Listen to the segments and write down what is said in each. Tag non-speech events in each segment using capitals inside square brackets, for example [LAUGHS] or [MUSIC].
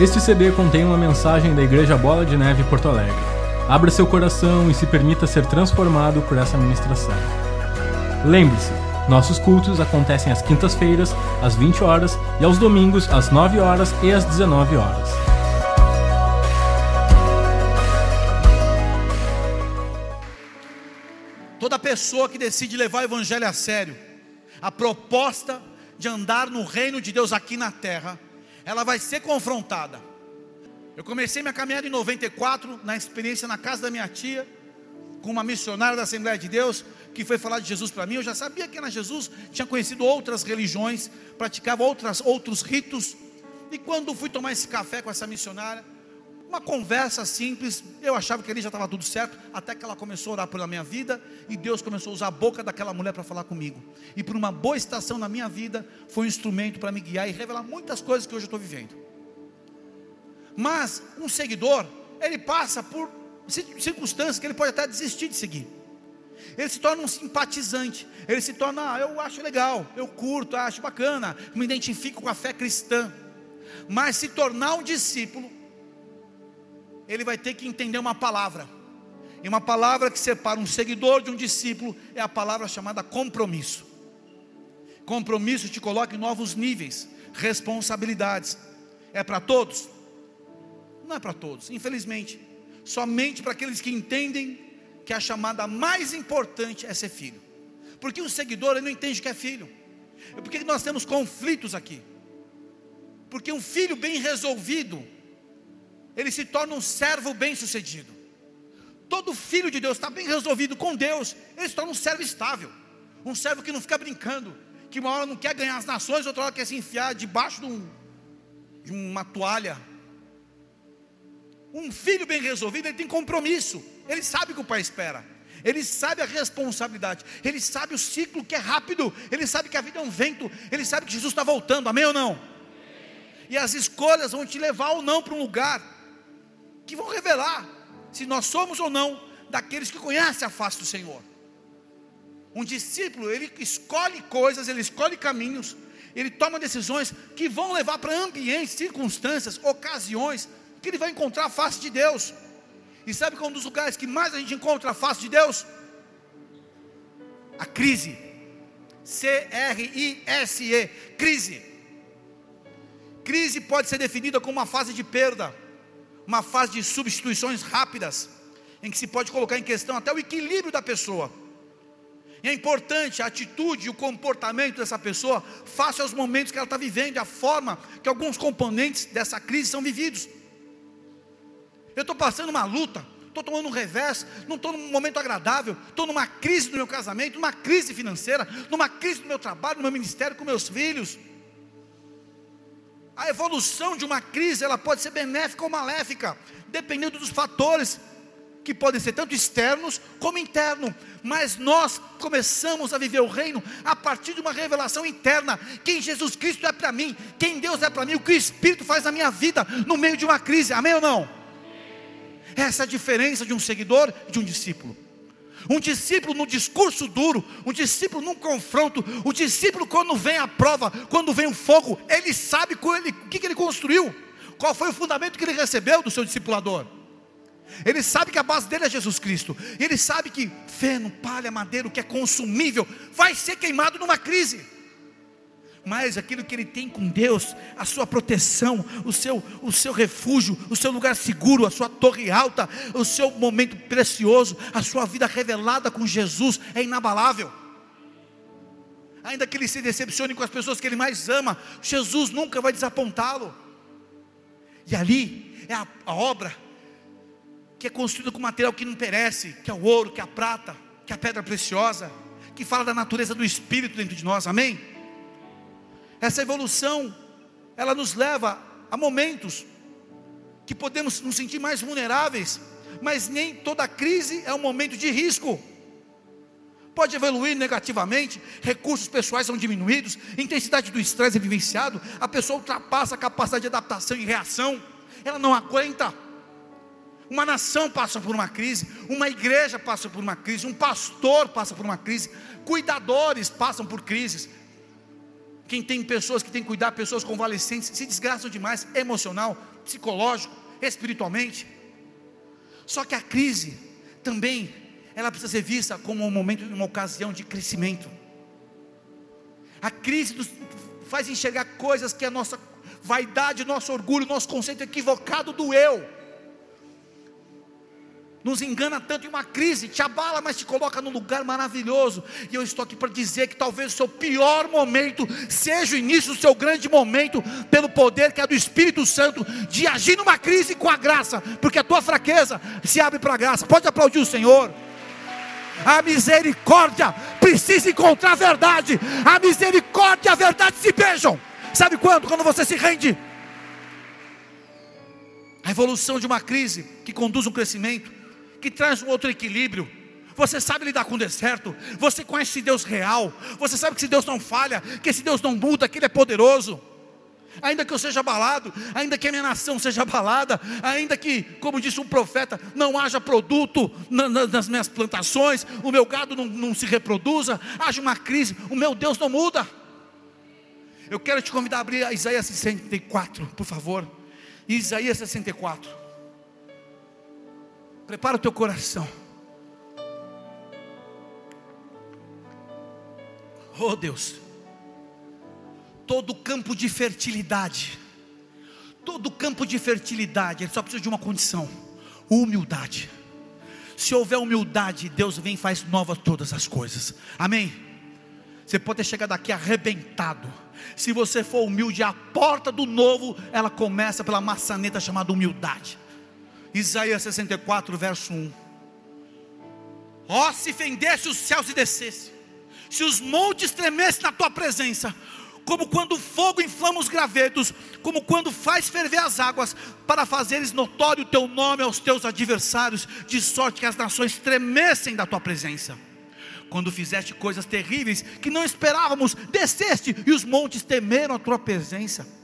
Este CD contém uma mensagem da Igreja Bola de Neve Porto Alegre. Abra seu coração e se permita ser transformado por essa ministração. Lembre-se, nossos cultos acontecem às quintas-feiras, às 20 horas e aos domingos, às 9 horas e às 19 horas. Toda pessoa que decide levar o Evangelho a sério, a proposta de andar no reino de Deus aqui na terra, ela vai ser confrontada. Eu comecei minha caminhada em 94, na experiência na casa da minha tia, com uma missionária da Assembleia de Deus, que foi falar de Jesus para mim. Eu já sabia que era Jesus, tinha conhecido outras religiões, praticava outras, outros ritos. E quando fui tomar esse café com essa missionária, uma conversa simples, eu achava que ali já estava tudo certo, até que ela começou a orar pela minha vida, e Deus começou a usar a boca daquela mulher para falar comigo. E por uma boa estação na minha vida, foi um instrumento para me guiar e revelar muitas coisas que hoje eu estou vivendo. Mas um seguidor, ele passa por circunstâncias que ele pode até desistir de seguir. Ele se torna um simpatizante, ele se torna, ah, eu acho legal, eu curto, acho bacana, me identifico com a fé cristã. Mas se tornar um discípulo, ele vai ter que entender uma palavra. E uma palavra que separa um seguidor de um discípulo é a palavra chamada compromisso. Compromisso te coloca em novos níveis, responsabilidades. É para todos? Não é para todos, infelizmente. Somente para aqueles que entendem que a chamada mais importante é ser filho. Porque o seguidor ele não entende que é filho. É porque nós temos conflitos aqui. Porque um filho bem resolvido, ele se torna um servo bem-sucedido. Todo filho de Deus está bem resolvido com Deus, ele se torna um servo estável, um servo que não fica brincando, que uma hora não quer ganhar as nações, outra hora quer se enfiar debaixo de, um, de uma toalha. Um filho bem resolvido, ele tem compromisso, ele sabe o que o pai espera, ele sabe a responsabilidade, ele sabe o ciclo que é rápido, ele sabe que a vida é um vento, ele sabe que Jesus está voltando, amém ou não? E as escolhas vão te levar ou não para um lugar que vão revelar se nós somos ou não daqueles que conhecem a face do Senhor. Um discípulo, ele escolhe coisas, ele escolhe caminhos, ele toma decisões que vão levar para ambientes, circunstâncias, ocasiões, que ele vai encontrar a face de Deus. E sabe qual é um dos lugares que mais a gente encontra a face de Deus? A crise. C-R-I-S-E, crise. Crise pode ser definida como uma fase de perda uma fase de substituições rápidas, em que se pode colocar em questão até o equilíbrio da pessoa. E é importante a atitude e o comportamento dessa pessoa face aos momentos que ela está vivendo, a forma que alguns componentes dessa crise são vividos. Eu estou passando uma luta, estou tomando um revés, não estou num momento agradável, estou numa crise no meu casamento, numa crise financeira, numa crise no meu trabalho, no meu ministério, com meus filhos. A evolução de uma crise, ela pode ser benéfica ou maléfica, dependendo dos fatores que podem ser tanto externos como internos, mas nós começamos a viver o reino a partir de uma revelação interna. Quem Jesus Cristo é para mim, quem Deus é para mim, o que o Espírito faz na minha vida no meio de uma crise, amém ou não? Essa é a diferença de um seguidor e de um discípulo. Um discípulo no discurso duro, um discípulo num confronto, o discípulo quando vem a prova, quando vem o fogo, ele sabe ele, o que, que ele construiu, qual foi o fundamento que ele recebeu do seu discipulador. Ele sabe que a base dele é Jesus Cristo. Ele sabe que feno, palha, madeira, o que é consumível, vai ser queimado numa crise mas aquilo que ele tem com Deus, a sua proteção, o seu, o seu refúgio, o seu lugar seguro, a sua torre alta, o seu momento precioso, a sua vida revelada com Jesus é inabalável. Ainda que ele se decepcione com as pessoas que ele mais ama, Jesus nunca vai desapontá-lo. E ali é a, a obra que é construída com material que não perece, que é o ouro, que é a prata, que é a pedra preciosa, que fala da natureza do Espírito dentro de nós, amém? Essa evolução, ela nos leva a momentos que podemos nos sentir mais vulneráveis, mas nem toda crise é um momento de risco. Pode evoluir negativamente, recursos pessoais são diminuídos, intensidade do estresse é vivenciado, a pessoa ultrapassa a capacidade de adaptação e reação, ela não aguenta. Uma nação passa por uma crise, uma igreja passa por uma crise, um pastor passa por uma crise, cuidadores passam por crises, Quem tem pessoas que tem que cuidar, pessoas convalescentes, se desgastam demais, emocional, psicológico, espiritualmente. Só que a crise também, ela precisa ser vista como um momento, uma ocasião de crescimento. A crise faz enxergar coisas que a nossa vaidade, nosso orgulho, nosso conceito equivocado do eu nos engana tanto em uma crise, te abala, mas te coloca num lugar maravilhoso. E eu estou aqui para dizer que talvez o seu pior momento seja o início do seu grande momento, pelo poder que é do Espírito Santo, de agir numa crise com a graça, porque a tua fraqueza se abre para a graça. Pode aplaudir o Senhor. A misericórdia precisa encontrar a verdade. A misericórdia e a verdade se beijam. Sabe quando? Quando você se rende. A evolução de uma crise que conduz um crescimento que traz um outro equilíbrio. Você sabe lidar com o deserto, você conhece esse Deus real, você sabe que esse Deus não falha, que esse Deus não muda, que Ele é poderoso. Ainda que eu seja abalado, ainda que a minha nação seja abalada, ainda que, como disse um profeta, não haja produto nas minhas plantações, o meu gado não, não se reproduza, haja uma crise, o meu Deus não muda. Eu quero te convidar a abrir a Isaías 64, por favor. Isaías 64. Prepara o teu coração. Oh Deus, todo campo de fertilidade, todo campo de fertilidade, ele só precisa de uma condição: humildade. Se houver humildade, Deus vem e faz novas todas as coisas. Amém? Você pode ter chegado aqui arrebentado. Se você for humilde, a porta do novo, ela começa pela maçaneta chamada humildade. Isaías 64, verso 1. Ó, oh, se fendesse os céus e descesse, se os montes tremessem na tua presença, como quando o fogo inflama os gravetos, como quando faz ferver as águas, para fazeres notório o teu nome aos teus adversários, de sorte que as nações tremessem da tua presença. Quando fizeste coisas terríveis que não esperávamos, desceste e os montes temeram a tua presença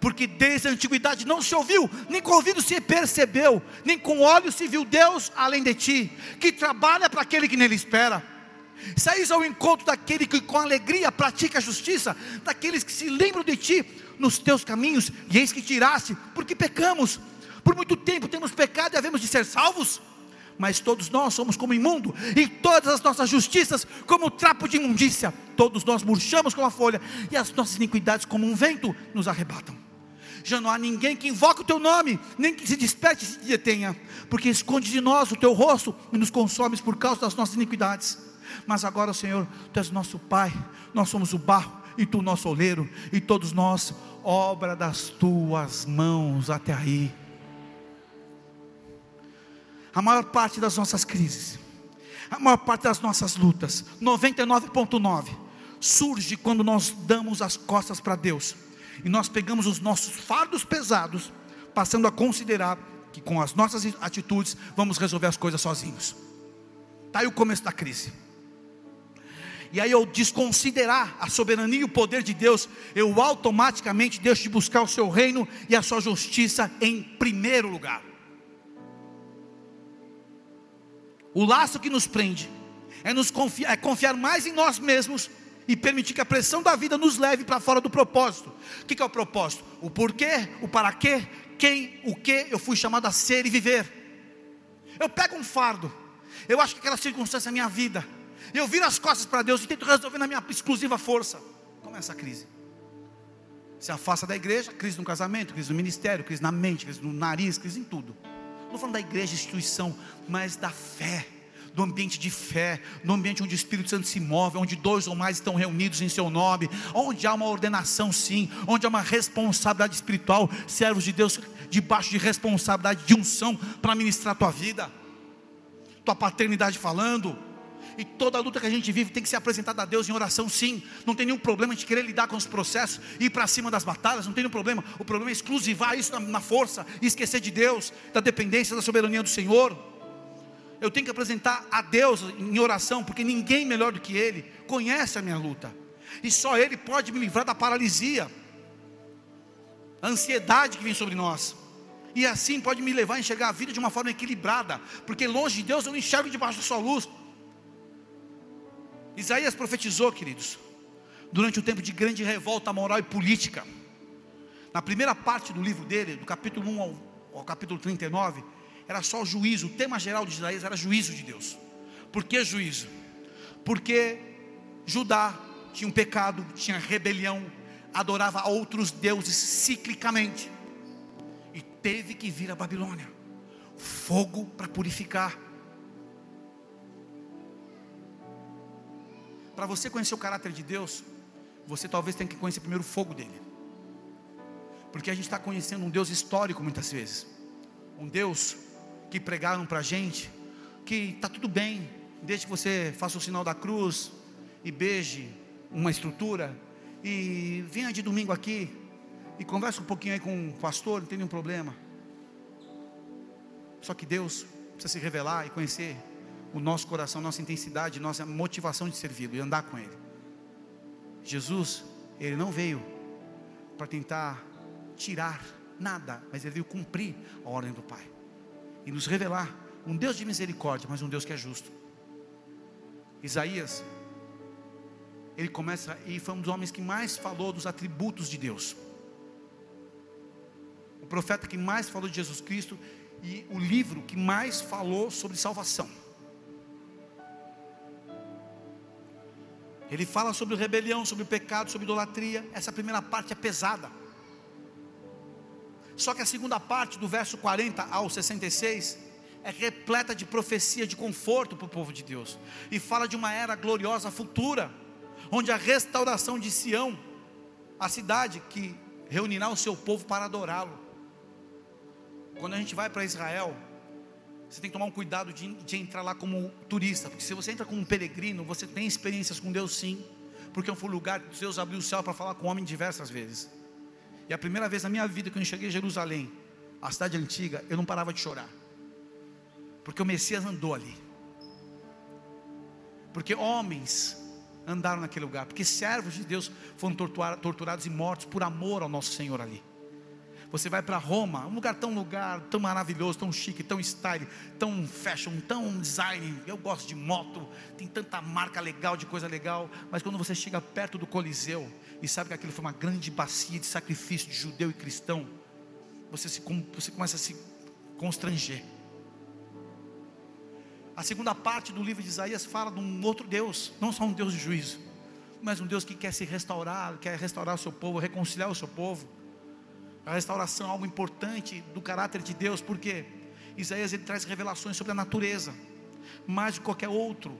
porque desde a antiguidade não se ouviu, nem com ouvido se percebeu, nem com olhos se viu Deus além de ti, que trabalha para aquele que nele espera. Saís ao encontro daquele que com alegria pratica a justiça, daqueles que se lembram de ti nos teus caminhos, e eis que tiraste, porque pecamos. Por muito tempo temos pecado e havemos de ser salvos mas todos nós somos como imundo, e todas as nossas justiças como trapo de imundícia, todos nós murchamos como a folha, e as nossas iniquidades como um vento nos arrebatam já não há ninguém que invoque o teu nome, nem que se desperte e se detenha, porque esconde de nós o teu rosto e nos consomes por causa das nossas iniquidades. Mas agora, Senhor, tu és nosso Pai, nós somos o barro e tu nosso oleiro, e todos nós, obra das tuas mãos até aí. A maior parte das nossas crises, a maior parte das nossas lutas, 99,9, surge quando nós damos as costas para Deus e nós pegamos os nossos fardos pesados, passando a considerar que com as nossas atitudes vamos resolver as coisas sozinhos. Está aí o começo da crise. E aí eu desconsiderar a soberania e o poder de Deus, eu automaticamente deixo de buscar o seu reino e a sua justiça em primeiro lugar. O laço que nos prende é, nos confiar, é confiar mais em nós mesmos e permitir que a pressão da vida nos leve para fora do propósito. O que, é o propósito? O porquê, o para quê, quem, o que eu fui chamado a ser e viver. Eu pego um fardo, eu acho que aquela circunstância é minha vida, eu viro as costas para Deus e tento resolver na minha exclusiva força. Começa a crise. Se afasta da igreja, crise no casamento, crise no ministério, crise na mente, crise no nariz, crise em tudo. Não estou falando da igreja, instituição, mas da fé do ambiente de fé, no ambiente onde o Espírito Santo se move, onde dois ou mais estão reunidos em seu nome, onde há uma ordenação sim, onde há uma responsabilidade espiritual, servos de Deus debaixo de responsabilidade de unção para ministrar a tua vida, tua paternidade falando, e toda a luta que a gente vive tem que ser apresentada a Deus em oração, sim. Não tem nenhum problema de querer lidar com os processos, ir para cima das batalhas, não tem nenhum problema. O problema é exclusivar isso na, na força e esquecer de Deus, da dependência, da soberania do Senhor eu tenho que apresentar a Deus em oração, porque ninguém melhor do que Ele conhece a minha luta, e só Ele pode me livrar da paralisia, a ansiedade que vem sobre nós, e assim pode me levar a enxergar a vida de uma forma equilibrada, porque longe de Deus eu não enxergo debaixo da sua luz. Isaías profetizou, queridos, durante o tempo de grande revolta moral e política. Na primeira parte do livro dele, do capítulo 1 ao, ao capítulo 39, era só juízo, o tema geral de Isaías era juízo de Deus. Por que juízo? Porque Judá tinha um pecado, tinha rebelião, adorava outros deuses ciclicamente, e teve que vir a Babilônia fogo para purificar. Para você conhecer o caráter de Deus, você talvez tenha que conhecer primeiro o fogo dele. Porque a gente está conhecendo um Deus histórico muitas vezes. Um Deus que pregaram para a gente que está tudo bem, desde que você faça o sinal da cruz e beije uma estrutura e venha de domingo aqui e converse um pouquinho aí com o pastor, não tem nenhum problema. Só que Deus precisa se revelar e conhecer o nosso coração, nossa intensidade, nossa motivação de servi-lo e andar com Ele. Jesus, Ele não veio para tentar tirar nada, mas Ele veio cumprir a ordem do Pai e nos revelar um Deus de misericórdia, mas um Deus que é justo. Isaías, ele começa e foi um dos homens que mais falou dos atributos de Deus. O profeta que mais falou de Jesus Cristo e o livro que mais falou sobre salvação. Ele fala sobre rebelião, sobre pecado, sobre idolatria. Essa primeira parte é pesada. Só que a segunda parte, do verso 40 ao 66, é repleta de profecia, de conforto para o povo de Deus. E fala de uma era gloriosa futura, onde a restauração de Sião, a cidade que reunirá o seu povo para adorá-lo. Quando a gente vai para Israel, você tem que tomar um cuidado de, de, entrar lá como turista, porque se você entra como um peregrino, você tem experiências com Deus sim, porque foi um lugar que Deus abriu o céu para falar com o homem diversas vezes. E a primeira vez na minha vida que eu cheguei em Jerusalém, a cidade antiga, eu não parava de chorar, porque o Messias andou ali, porque homens andaram naquele lugar, porque servos de Deus foram torturados e mortos por amor ao nosso Senhor ali. Você vai para Roma, um lugar tão lugar, tão maravilhoso, tão chique, tão style, tão fashion, tão design. Eu gosto de moto, tem tanta marca legal, de coisa legal. Mas quando você chega perto do Coliseu e sabe que aquilo foi uma grande bacia de sacrifício de judeu e cristão, você, se, você começa a se constranger. A segunda parte do livro de Isaías fala de um outro Deus, não só um Deus de juízo, mas um Deus que quer se restaurar, quer restaurar o seu povo, reconciliar o seu povo. A restauração é algo importante do caráter de Deus, porque Isaías ele traz revelações sobre a natureza, mais de qualquer outro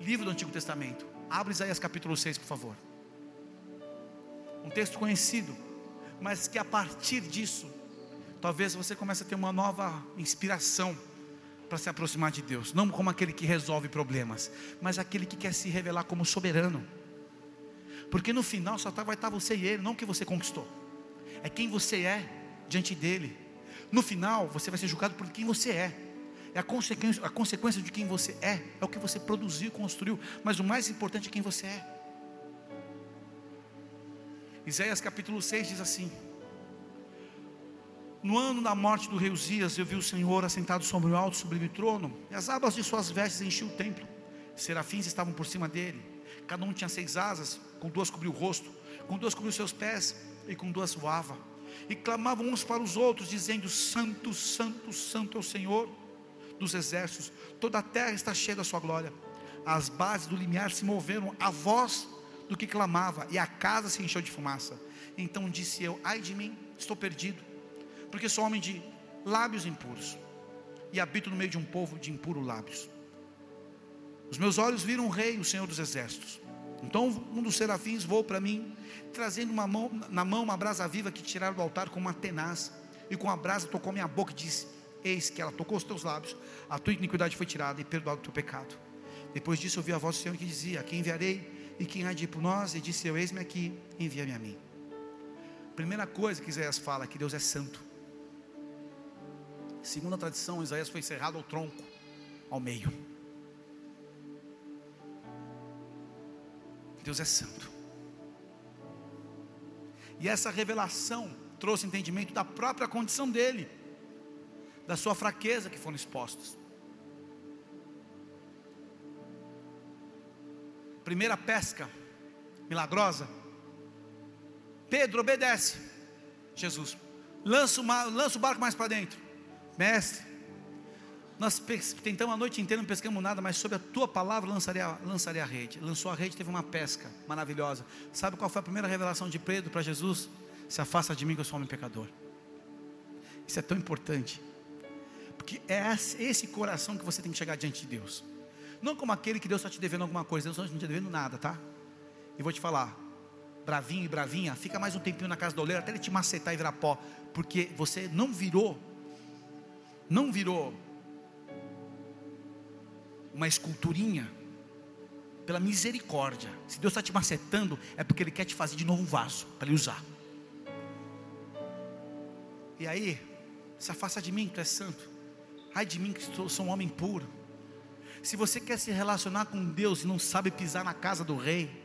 livro do Antigo Testamento. Abre Isaías capítulo 6, por favor. Um texto conhecido, mas que a partir disso, talvez você comece a ter uma nova inspiração para se aproximar de Deus, não como aquele que resolve problemas, mas aquele que quer se revelar como soberano. Porque no final só tá, vai estar você e ele, não o que você conquistou é quem você é diante dele. No final, você vai ser julgado por quem você é. É a consequência, a consequência de quem você é, é o que você produziu, construiu, mas o mais importante é quem você é. Isaías capítulo 6 diz assim: No ano da morte do rei Uzias, eu vi o Senhor assentado sobre o alto sublime trono, e as abas de suas vestes enchiam o templo. Serafins estavam por cima dele, cada um tinha seis asas, com duas cobriu o rosto, com duas cobriu seus pés, e com duas voava, e clamavam uns para os outros, dizendo: Santo, Santo, Santo é o Senhor dos exércitos, toda a terra está cheia da sua glória. As bases do limiar se moveram, a voz do que clamava, e a casa se encheu de fumaça. Então disse eu: Ai de mim, estou perdido, porque sou homem de lábios impuros, e habito no meio de um povo de impuros lábios. Os meus olhos viram o Rei, o Senhor dos exércitos. Então um dos serafins voou para mim, trazendo mão, na mão uma brasa viva que tiraram do altar com uma tenaz, e com a brasa tocou minha boca e disse: Eis que ela tocou os teus lábios, a tua iniquidade foi tirada e perdoado o teu pecado. Depois disso eu vi a voz do Senhor que dizia: Quem enviarei e quem há de ir por nós? E disse eu: Eis-me aqui, envia-me a mim. Primeira coisa que Isaías fala: que Deus é santo. Segundo a tradição, Isaías foi cerrado ao tronco, ao meio. Deus é santo. E essa revelação trouxe entendimento da própria condição dele, da sua fraqueza que foram expostos. Primeira pesca milagrosa. Pedro obedece. Jesus, lança o, lança o barco mais para dentro. Mestre, nós tentamos a noite inteira, não pescamos nada, mas sobre a tua palavra lançaria, lançaria a rede. Lançou a rede, teve uma pesca maravilhosa. Sabe qual foi a primeira revelação de Pedro para Jesus? Se afasta de mim que eu sou homem pecador. Isso é tão importante. Porque é esse coração que você tem que chegar diante de Deus. Não como aquele que Deus está te devendo alguma coisa, Deus não está te devendo nada, tá? E vou te falar, bravinho e bravinha, fica mais um tempinho na casa do oleiro até ele te macetar e virar pó, porque você não virou, não virou uma esculturinha, pela misericórdia. Se Deus está te macetando, é porque Ele quer te fazer de novo um vaso para Ele usar. E aí, se afasta de mim, tu és santo. Ai de mim que sou, sou um homem puro. Se você quer se relacionar com Deus e não sabe pisar na casa do rei,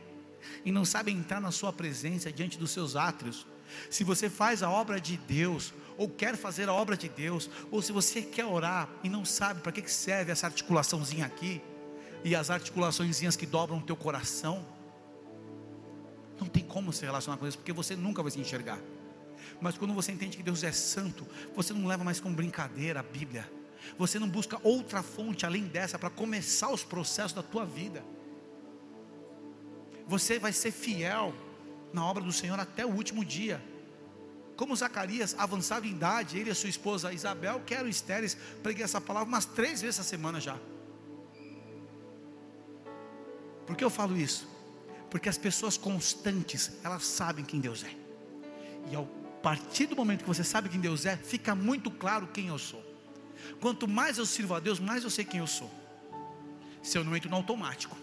e não sabe entrar na sua presença diante dos seus átrios, se você faz a obra de Deus, ou quer fazer a obra de Deus, ou se você quer orar e não sabe para que serve essa articulaçãozinha aqui, e as articulaçõezinhas que dobram o teu coração, não tem como se relacionar com Deus, porque você nunca vai se enxergar. Mas quando você entende que Deus é santo, você não leva mais como brincadeira a Bíblia. Você não busca outra fonte além dessa para começar os processos da tua vida. Você vai ser fiel na obra do Senhor até o último dia. Como Zacarias avançava em idade, ele e a sua esposa Isabel, que eram estéreis, preguei essa palavra umas três vezes essa semana já. Por que eu falo isso? Porque as pessoas constantes, elas sabem quem Deus é. E ao partir do momento que você sabe quem Deus é, fica muito claro quem eu sou. Quanto mais eu sirvo a Deus, mais eu sei quem eu sou. Se eu não entro no automático,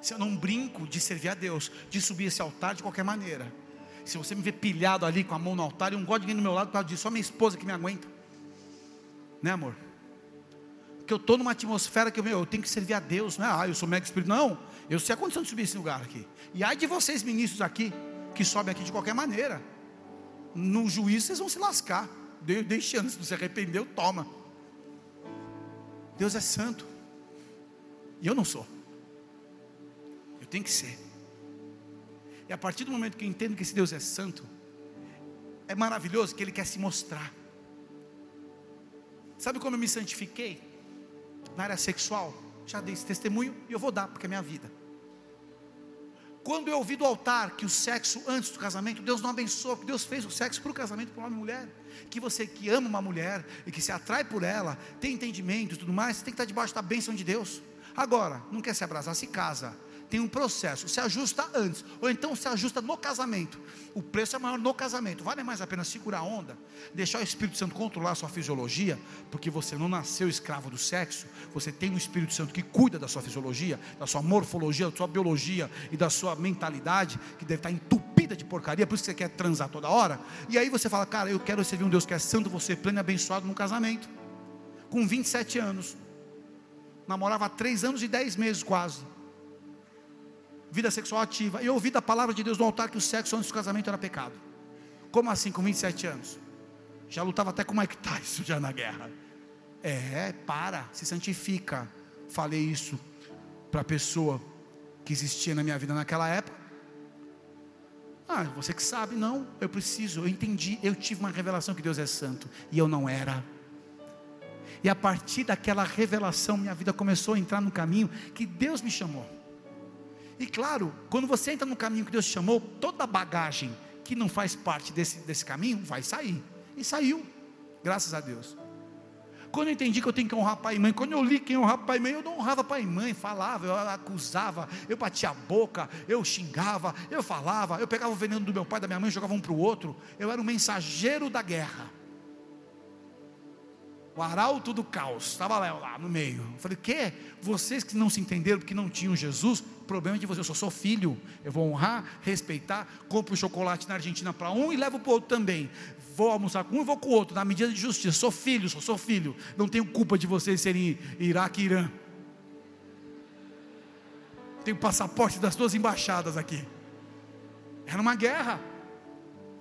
se eu não brinco de servir a Deus, de subir esse altar de qualquer maneira, se você me vê pilhado ali com a mão no altar, eu não gosto de ninguém do meu lado por causa disso, só minha esposa que me aguenta. Né, amor? Porque eu estou numa atmosfera que eu, tenho que servir a Deus, não é? Ah, eu sou mega espírito. Não, eu sei a condição de subir esse lugar aqui. E ai de vocês, ministros aqui, que sobem aqui de qualquer maneira. No juízo vocês vão se lascar. Deixe antes, se você arrependeu, toma. Deus é santo. E eu não sou. Eu tenho que ser. E a partir do momento que eu entendo que esse Deus é santo, é maravilhoso que Ele quer se mostrar. Sabe como eu me santifiquei? Na área sexual. Já dei esse testemunho e eu vou dar, porque é minha vida. Quando eu ouvi do altar que o sexo antes do casamento, Deus não abençoou, que Deus fez o sexo para o casamento para homem e mulher. Que você que ama uma mulher e que se atrai por ela, tem entendimento e tudo mais, você tem que estar debaixo da bênção de Deus. Agora, não quer se abraçar, se casa tem um processo, se ajusta antes, ou então se ajusta no casamento. O preço é maior no casamento. Vale mais a pena segurar a onda, deixar o Espírito Santo controlar a sua fisiologia, porque você não nasceu escravo do sexo, você tem um Espírito Santo que cuida da sua fisiologia, da sua morfologia, da sua biologia e da sua mentalidade, que deve estar entupida de porcaria, por isso que você quer transar toda hora. E aí você fala, cara, eu quero servir um Deus que é santo, você pleno e abençoado no casamento. Com 27 anos, namorava há 3 anos e 10 meses quase vida sexual ativa. Eu ouvi da palavra de Deus no altar que o sexo antes do casamento era pecado. Como assim, com 27 anos? Já lutava até com Mike Tyson já na guerra. É, para, se santifica. Falei isso para a pessoa que existia na minha vida naquela época. Ah, você que sabe, não, eu preciso, eu entendi, eu tive uma revelação que Deus é santo e eu não era. E a partir daquela revelação, minha vida começou a entrar no caminho que Deus me chamou. E claro, quando você entra no caminho que Deus te chamou, toda a bagagem que não faz parte desse, desse caminho vai sair. E saiu, graças a Deus. Quando eu entendi que eu tenho que honrar pai e mãe, quando eu li quem honrar pai e mãe, eu não honrava pai e mãe, falava, eu acusava, eu batia a boca, eu xingava, eu falava, eu pegava o veneno do meu pai da minha mãe, jogava um para o outro. Eu era um mensageiro da guerra o arauto do caos, estava lá, lá no meio. Eu falei, que? Vocês que não se entenderam porque não tinham Jesus, problema é de vocês, eu só sou filho, eu vou honrar, respeitar, compro chocolate na Argentina para um e levo para o outro também. Vou almoçar com um e vou com o outro, na medida de justiça. Sou filho, só sou filho. Não tenho culpa de vocês serem Iraque e Irã. Tenho passaporte das duas embaixadas aqui. Era uma guerra.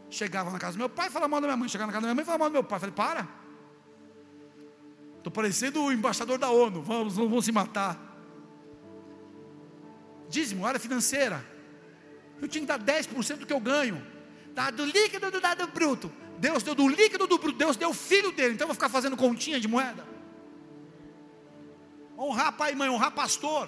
Chegava na casa do meu pai, falava mal da minha mãe. Chegava na casa da minha mãe, falava mal do meu pai. Falei, para Estou parecendo o embaixador da ONU, vamos, vamos se matar. Dízimo, área financeira. Eu tinha que dar 10% do que eu ganho. Tá do líquido do dado bruto. Deus deu do líquido do bruto. Deus deu o filho dele. Então eu vou ficar fazendo continha de moeda. Honrar pai e mãe, honrar pastor.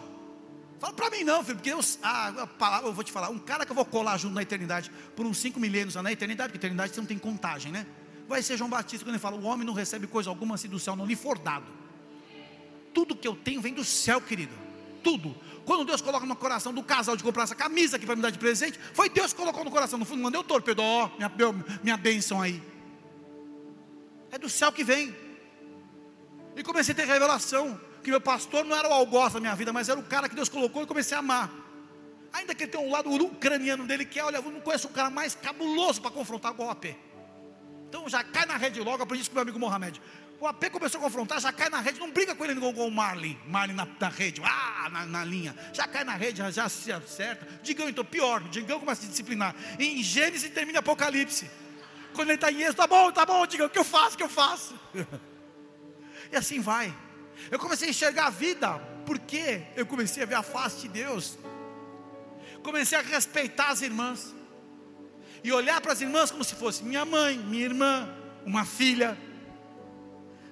Fala para mim não, filho, porque Deus, ah, a palavra, eu vou te falar, um cara que eu vou colar junto na eternidade por uns cinco milênios na eternidade, porque eternidade você não tem contagem, né? Vai ser João Batista quando ele fala: o homem não recebe coisa alguma se do céu não lhe for dado. Tudo que eu tenho vem do céu, querido. Tudo. Quando Deus coloca no coração do casal de comprar essa camisa aqui para me dar de presente, foi Deus que colocou no coração. No fundo, mandei o torpedo, ó, minha, minha bênção aí. É do céu que vem. E comecei a ter revelação que meu pastor não era o algoz da minha vida, mas era o cara que Deus colocou e comecei a amar. Ainda que ele tenha um lado ucraniano dele que é, olha, eu não conheço um cara mais cabuloso para confrontar igual o AP. Então já cai na rede logo, aprendi isso com meu amigo Mohamed. O AP começou a confrontar, já cai na rede, não briga com ele igual o Marlin, Marlin na, na rede, ah, na, na, linha, já cai na rede, já, se acerta. Digão então, pior, Digão começa a se disciplinar. Em Gênesis termina Apocalipse. Quando ele está em Êxodo, tá bom, tá bom, Digão, o que eu faço, o que eu faço? [LAUGHS] e assim vai. Eu comecei a enxergar a vida, porque eu comecei a ver a face de Deus. Comecei a respeitar as irmãs. E olhar para as irmãs como se fosse minha mãe, minha irmã, uma filha.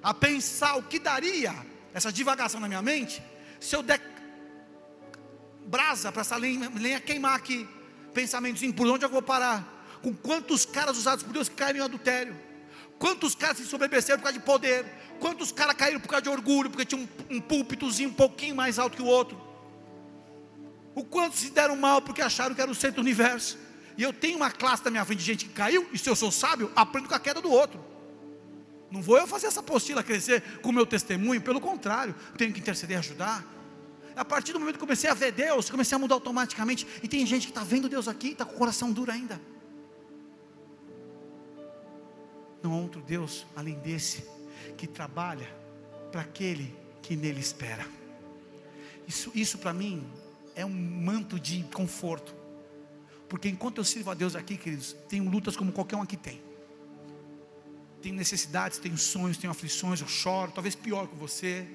A pensar o que daria essa divagação na minha mente se eu der brasa para essa lenha, lenha queimar aqui. Pensamentos impuros, onde eu vou parar? Com quantos caras usados por Deus que caem em adultério? Quantos caras se sobreveceram por causa de poder? Quantos caras caíram por causa de orgulho, porque tinha um, um púlpitozinho um pouquinho mais alto que o outro? O quanto se deram mal porque acharam que era o centro do universo? E eu tenho uma classe da minha frente de gente que caiu, e se eu sou sábio, aprendo com a queda do outro. Não vou eu fazer essa apostila crescer com o meu testemunho, pelo contrário, tenho que interceder e ajudar. A partir do momento que comecei a ver Deus, comecei a mudar automaticamente. E tem gente que está vendo Deus aqui e está com o coração duro ainda. Não há outro Deus além desse que trabalha para aquele que nele espera. Isso, isso para mim é um manto de conforto. Porque enquanto eu sirvo a Deus aqui, queridos, tenho lutas como qualquer um aqui tem. Tenho necessidades, tenho sonhos, tenho aflições, eu choro, talvez pior que você.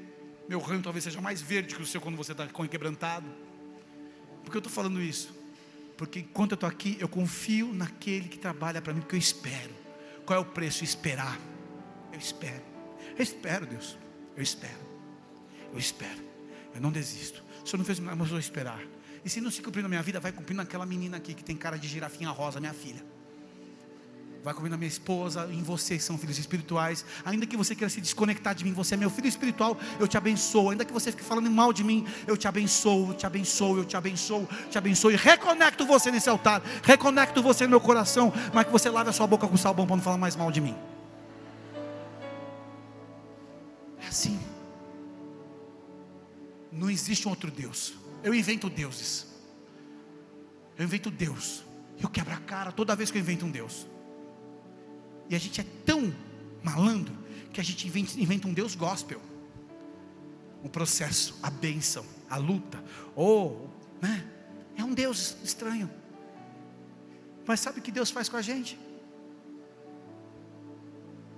Meu ranho talvez seja mais verde que o seu quando você está quebrantado. Por que eu estou falando isso? Porque enquanto eu estou aqui, eu confio naquele que trabalha para mim, porque eu espero. Qual é o preço? Esperar. Eu espero. Eu espero, Deus. Eu espero. Eu espero. Eu não desisto. O Senhor não fez mais, mas eu vou esperar. E se não se cumprir na minha vida, vai cumprir naquela menina aqui que tem cara de girafinha rosa, minha filha. Vai cumprir na minha esposa, em vocês são filhos espirituais. Ainda que você queira se desconectar de mim, você é meu filho espiritual, eu te abençoo. Ainda que você fique falando mal de mim, eu te abençoo, eu te abençoo, eu te abençoo, te abençoo. E reconecto você nesse altar, reconecto você no meu coração, mas que você lave a sua boca com sabão para não falar mais mal de mim. É assim. Não existe um outro Deus. Eu invento deuses. Eu invento Deus. Eu quebro a cara toda vez que eu invento um Deus. E a gente é tão malandro que a gente inventa, um Deus gospel. O processo, a bênção, a luta. Ou, né? É um Deus estranho. Mas sabe o que Deus faz com a gente?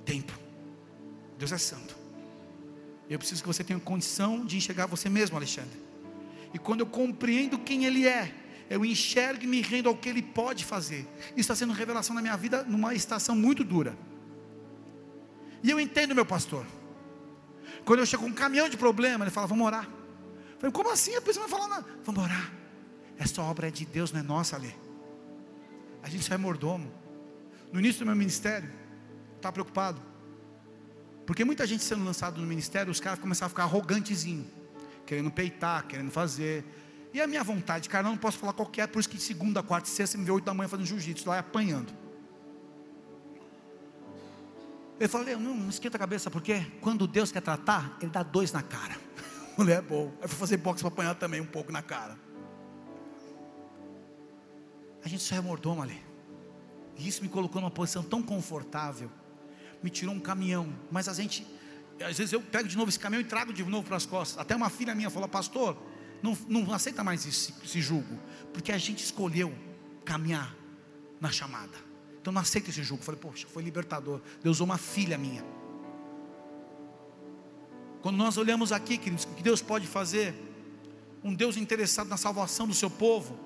Tempo. Deus é santo. Eu preciso que você tenha condição de enxergar você mesmo, Alexandre. E quando eu compreendo quem Ele é, eu enxergo e me rendo ao que Ele pode fazer. Isso está sendo revelação na minha vida numa estação muito dura. E eu entendo, meu pastor. Quando eu chego com um caminhão de problema, ele fala, vamos orar. Eu falei, como assim? A pessoa vai falar, vamos orar. Essa obra é de Deus, não é nossa, Lê. A gente só é mordomo. No início do meu ministério, estava preocupado. Porque muita gente sendo lançado no ministério, os caras começaram a ficar arrogantezinho, querendo peitar, querendo fazer. E a minha vontade, cara, não posso falar qualquer, por isso que segunda, quarta e sexta me vê oito da manhã fazendo jiu-jitsu lá apanhando. Eu falei, não, não esquenta a cabeça, porque quando Deus quer tratar, Ele dá dois na cara. [LAUGHS] Mulher é bom. Aí fui fazer boxe para apanhar também um pouco na cara. A gente só é mordomo ali. E isso me colocou numa posição tão confortável me tirou um caminhão. Mas a gente, às vezes eu pego de novo esse caminhão e trago de novo para as costas. Até uma filha minha falou, pastor, não, não aceita mais esse, esse julgo, porque a gente escolheu caminhar na chamada. Então não aceita esse julgo. Falei, poxa, foi libertador. Deus usou uma filha minha. Quando nós olhamos aqui, queridos, o que Deus pode fazer, um Deus interessado na salvação do seu povo,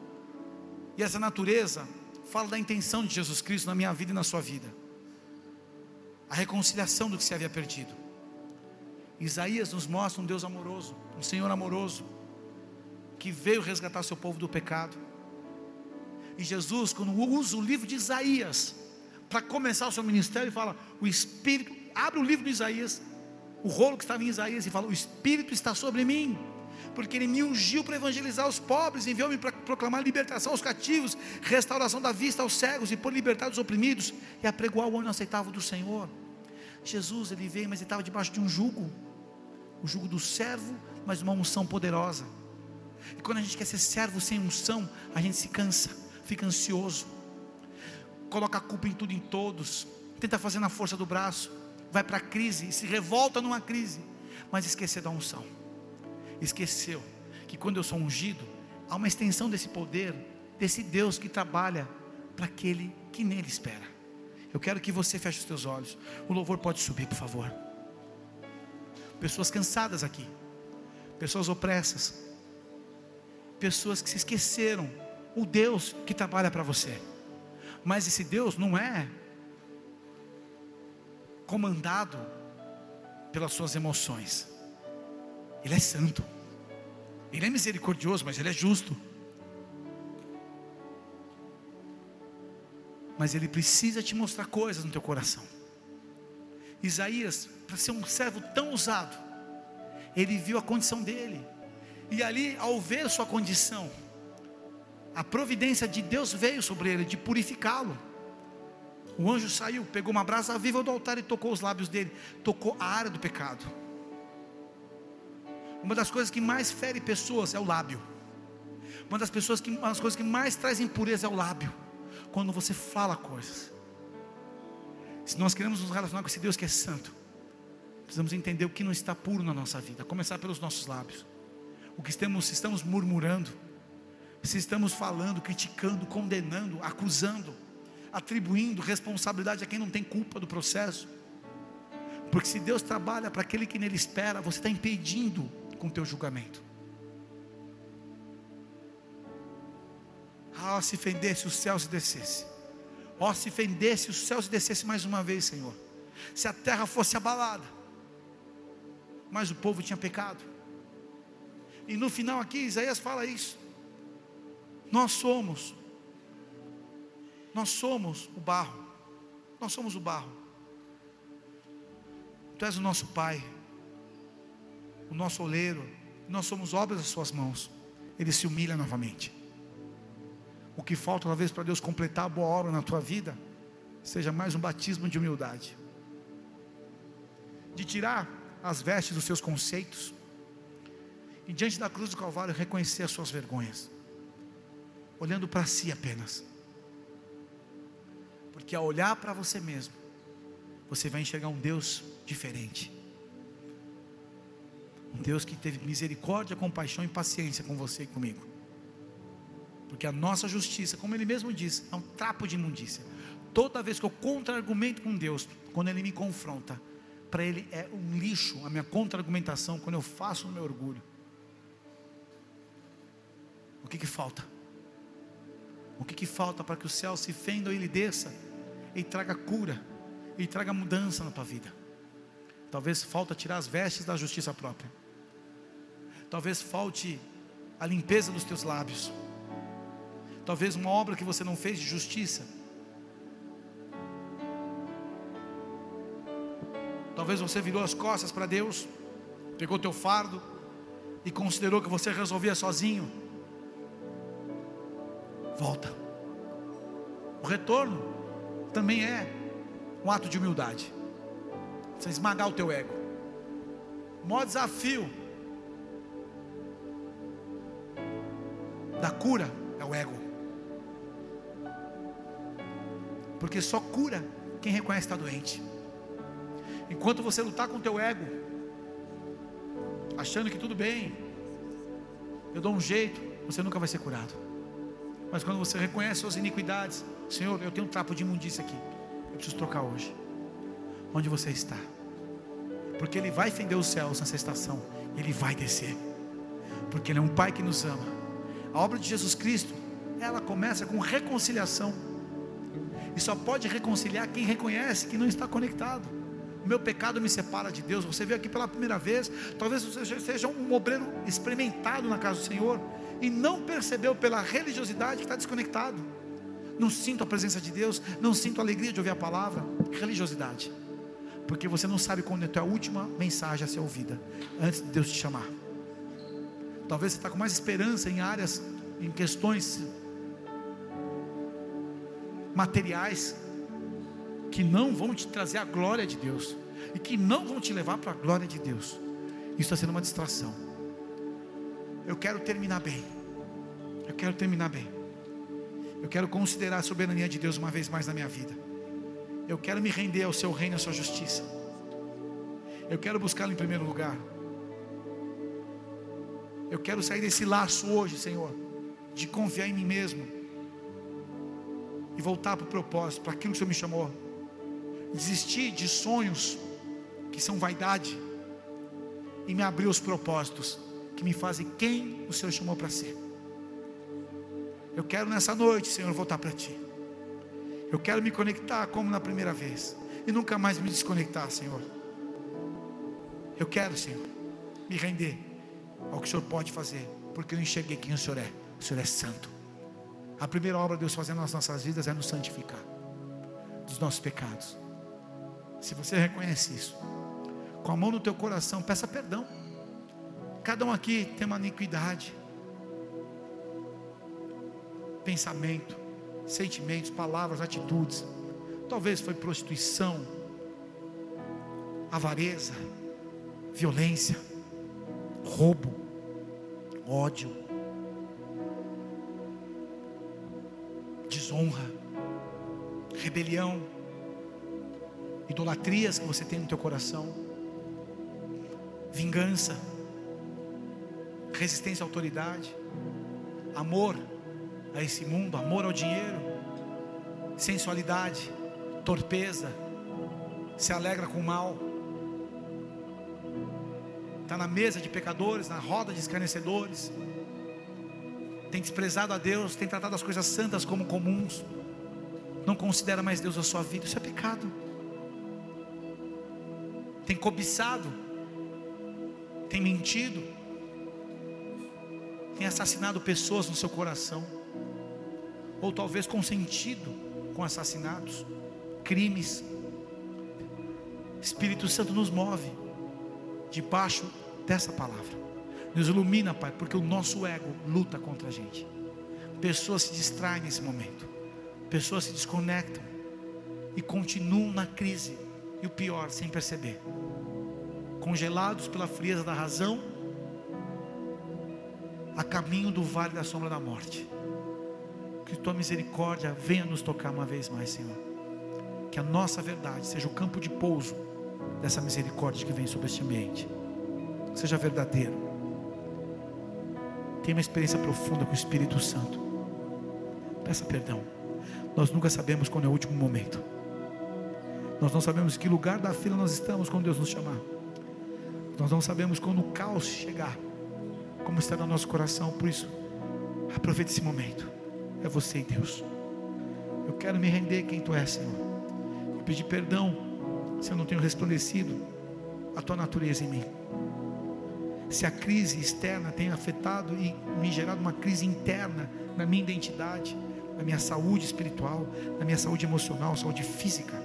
E essa natureza fala da intenção de Jesus Cristo na minha vida e na sua vida. A reconciliação do que se havia perdido. Isaías nos mostra um Deus amoroso, um Senhor amoroso, que veio resgatar seu povo do pecado. E Jesus, quando usa o livro de Isaías para começar o seu ministério, fala: O Espírito, abre o livro de Isaías, o rolo que estava em Isaías, e fala: O Espírito está sobre mim, porque Ele me ungiu para evangelizar os pobres, enviou-me para proclamar libertação aos cativos, restauração da vista aos cegos e por libertar os oprimidos, e apregoar o ano aceitável do Senhor. Jesus, ele veio, mas ele estava debaixo de um jugo, o jugo do servo, mas uma unção poderosa. E quando a gente quer ser servo sem unção, a gente se cansa, fica ansioso, coloca a culpa em tudo e em todos, tenta fazer na força do braço, vai para a crise, se revolta numa crise, mas esqueceu da unção, esqueceu que quando eu sou ungido, há uma extensão desse poder, desse Deus que trabalha para aquele que nele espera. Eu quero que você feche os teus olhos. O louvor pode subir, por favor. Pessoas cansadas aqui, pessoas opressas, pessoas que se esqueceram o Deus que trabalha para você. Mas esse Deus não é comandado pelas suas emoções. Ele é santo. Ele é misericordioso, mas ele é justo. Mas ele precisa te mostrar coisas no teu coração. Isaías, para ser um servo tão usado, ele viu a condição dele. E ali, ao ver sua condição, a providência de Deus veio sobre ele, de purificá-lo. O anjo saiu, pegou uma brasa viva do altar e tocou os lábios dele, tocou a área do pecado. Uma das coisas que mais fere pessoas é o lábio. Uma das pessoas que, uma das coisas que mais traz impureza é o lábio. Quando você fala coisas. Se nós queremos nos relacionar com esse Deus que é santo, precisamos entender o que não está puro na nossa vida, começar pelos nossos lábios. O que estamos, se estamos murmurando, se estamos falando, criticando, condenando, acusando, atribuindo responsabilidade a quem não tem culpa do processo. Porque se Deus trabalha para aquele que nele espera, você está impedindo com o teu julgamento. Ah, se fendesse o céu se descesse. Ó, oh, se fendesse o céu se descesse mais uma vez, Senhor. Se a terra fosse abalada. Mas o povo tinha pecado. E no final aqui, Isaías fala isso. Nós somos, nós somos o barro, nós somos o barro. Tu és o nosso Pai, o nosso oleiro, nós somos obras das Suas mãos. Ele se humilha novamente. O que falta, talvez, para Deus completar a boa obra na tua vida, seja mais um batismo de humildade, de tirar as vestes dos seus conceitos, e diante da cruz do Calvário reconhecer as suas vergonhas olhando para si apenas. Porque ao olhar para você mesmo, você vai enxergar um Deus diferente. Um Deus que teve misericórdia, compaixão e paciência com você e comigo. Porque a nossa justiça, como ele mesmo disse, é um trapo de imundícia. Toda vez que eu contra-argumento com Deus, quando ele me confronta, para ele é um lixo a minha contra-argumentação quando eu faço o meu orgulho. O que, que falta? O que, que falta para que o céu se fenda e ele desça e traga cura e traga mudança na tua vida? Talvez falta tirar as vestes da justiça própria. Talvez falte a limpeza dos teus lábios. Talvez uma obra que você não fez de justiça. Talvez você virou as costas para Deus, pegou teu fardo e considerou que você resolvia sozinho volta. O retorno também é um ato de humildade. Você esmagar o teu ego. O maior desafio da cura é o ego. Porque só cura quem reconhece que está doente. Enquanto você lutar com o teu ego, achando que tudo bem, eu dou um jeito, você nunca vai ser curado. Mas quando você reconhece suas iniquidades, Senhor, eu tenho um trapo de imundícia aqui. Eu preciso trocar hoje. Onde você está? Porque Ele vai fender os céus nessa estação. Ele vai descer. Porque Ele é um Pai que nos ama. A obra de Jesus Cristo ela começa com reconciliação. E só pode reconciliar quem reconhece que não está conectado. O meu pecado me separa de Deus. Você veio aqui pela primeira vez. Talvez você seja um obreiro experimentado na casa do Senhor e não percebeu pela religiosidade que está desconectado. Não sinto a presença de Deus, não sinto a alegria de ouvir a palavra. Religiosidade. Porque você não sabe quando é a última mensagem a ser ouvida, antes de Deus te chamar. Talvez você está com mais esperança em áreas, em questões materiais, que não vão te trazer a glória de Deus, e que não vão te levar para a glória de Deus. Isso está sendo uma distração. Eu quero terminar bem. Eu quero terminar bem. Eu quero considerar a soberania de Deus uma vez mais na minha vida. Eu quero me render ao seu reino, à sua justiça. Eu quero buscá-lo em primeiro lugar. Eu quero sair desse laço hoje, Senhor, de confiar em mim mesmo e voltar para o propósito, para aquilo que o Senhor me chamou. Desistir de sonhos que são vaidade e me abrir os propósitos que me fazem quem o Senhor chamou para ser. Eu quero nessa noite, Senhor, voltar para Ti. Eu quero me conectar como na primeira vez e nunca mais me desconectar, Senhor. Eu quero, Senhor, me render ao que o Senhor pode fazer, porque eu enxerguei quem o Senhor é. O Senhor é santo. A primeira obra de Deus fazendo nas nossas vidas é nos santificar dos nossos pecados. Se você reconhece isso, com a mão no teu coração, peça perdão. Cada um aqui tem uma iniquidade, pensamento, sentimentos, palavras, atitudes. Talvez foi prostituição, avareza, violência, roubo, ódio, desonra, rebelião, idolatrias que você tem no teu coração, vingança resistência à autoridade, amor a esse mundo, amor ao dinheiro, sensualidade, torpeza, se alegra com o mal, está na mesa de pecadores, na roda de escarnecedores, tem desprezado a Deus, tem tratado as coisas santas como comuns, não considera mais Deus a sua vida, isso é pecado. Tem cobiçado, tem mentido, tem assassinado pessoas no seu coração, ou talvez consentido com assassinatos, crimes. Espírito Santo nos move debaixo dessa palavra, nos ilumina, Pai, porque o nosso ego luta contra a gente. Pessoas se distraem nesse momento, pessoas se desconectam e continuam na crise, e o pior, sem perceber, congelados pela frieza da razão a caminho do vale da sombra da morte. Que tua misericórdia venha nos tocar uma vez mais, Senhor. Que a nossa verdade seja o campo de pouso dessa misericórdia que vem sobre este ambiente. Seja verdadeiro. Tenha uma experiência profunda com o Espírito Santo. Peça perdão. Nós nunca sabemos quando é o último momento. Nós não sabemos que lugar da fila nós estamos quando Deus nos chamar. Nós não sabemos quando o caos chegar como está no nosso coração. Por isso, aproveite esse momento. É você e Deus. Eu quero me render quem tu és, Senhor. E pedir perdão se eu não tenho resplandecido a tua natureza em mim. Se a crise externa tem afetado e me gerado uma crise interna na minha identidade, na minha saúde espiritual, na minha saúde emocional, saúde física,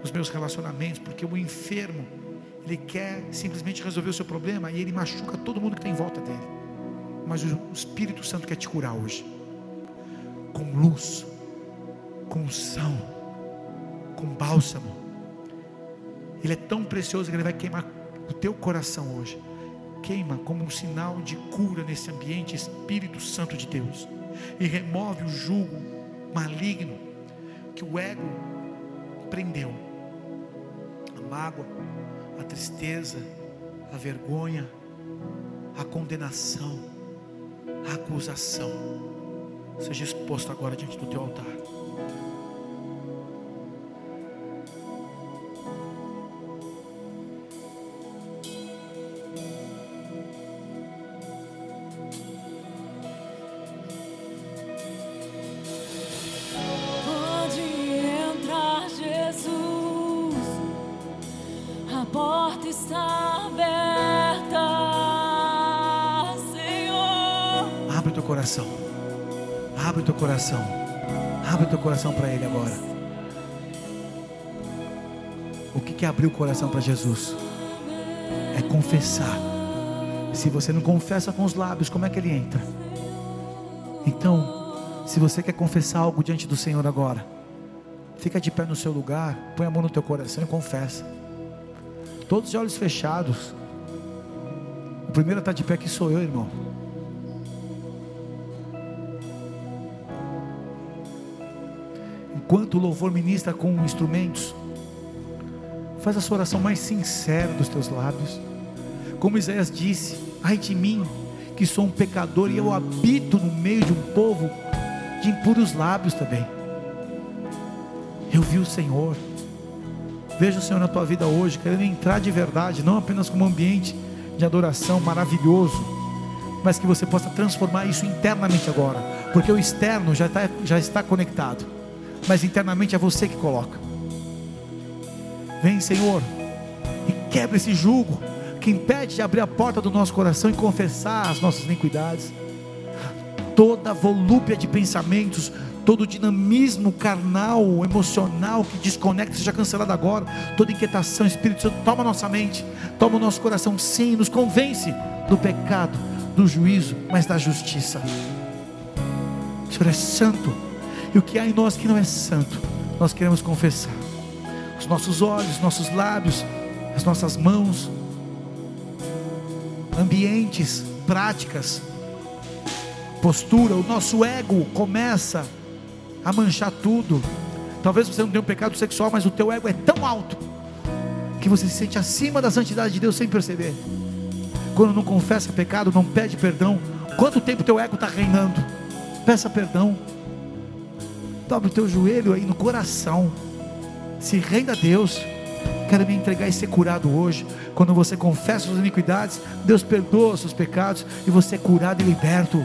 nos meus relacionamentos, porque o enfermo ele quer simplesmente resolver o seu problema e ele machuca todo mundo que está em volta dele. Mas o Espírito Santo quer te curar hoje. Com luz, com unção, com bálsamo. Ele é tão precioso que ele vai queimar o teu coração hoje. Queima como um sinal de cura nesse ambiente, Espírito Santo de Deus. E remove o jugo maligno que o ego prendeu. A mágoa, a tristeza, a vergonha, a condenação, a acusação. Seja exposto agora diante do teu altar. Coração para Ele agora. O que, que é abrir o coração para Jesus? É confessar. Se você não confessa com os lábios, como é que ele entra? Então, se você quer confessar algo diante do Senhor agora, fica de pé no seu lugar, põe a mão no teu coração e confessa. Todos os olhos fechados. O primeiro a estar de pé aqui sou eu, irmão. Enquanto o louvor ministra com instrumentos, faz a sua oração mais sincera dos teus lábios. Como Isaías disse: Ai de mim, que sou um pecador e eu habito no meio de um povo de impuros lábios também. Eu vi o Senhor. Veja o Senhor na tua vida hoje, querendo entrar de verdade, não apenas como um ambiente de adoração maravilhoso, mas que você possa transformar isso internamente agora, porque o externo já está, já está conectado, mas internamente é você que coloca. Vem, Senhor, e quebra esse jugo que impede de abrir a porta do nosso coração e confessar as nossas iniquidades. Toda volúpia de pensamentos, todo dinamismo carnal, emocional que desconecta, seja cancelado agora. Toda inquietação, Espírito Santo, toma nossa mente, toma o nosso coração, sim, nos convence do pecado, do juízo, mas da justiça. O Senhor é santo, e o que há em nós que não é santo, nós queremos confessar. Os nossos olhos, nossos lábios, as nossas mãos, ambientes, práticas, postura, o nosso ego começa a manchar tudo. Talvez você não tenha um pecado sexual, mas o teu ego é tão alto que você se sente acima da santidade de Deus sem perceber. Quando não confessa pecado, não pede perdão, quanto tempo teu ego está reinando? Peça perdão. Dobre o teu joelho aí no coração. Se renda a Deus. Quero me entregar e ser curado hoje. Quando você confessa suas iniquidades, Deus perdoa os seus pecados e você é curado e liberto.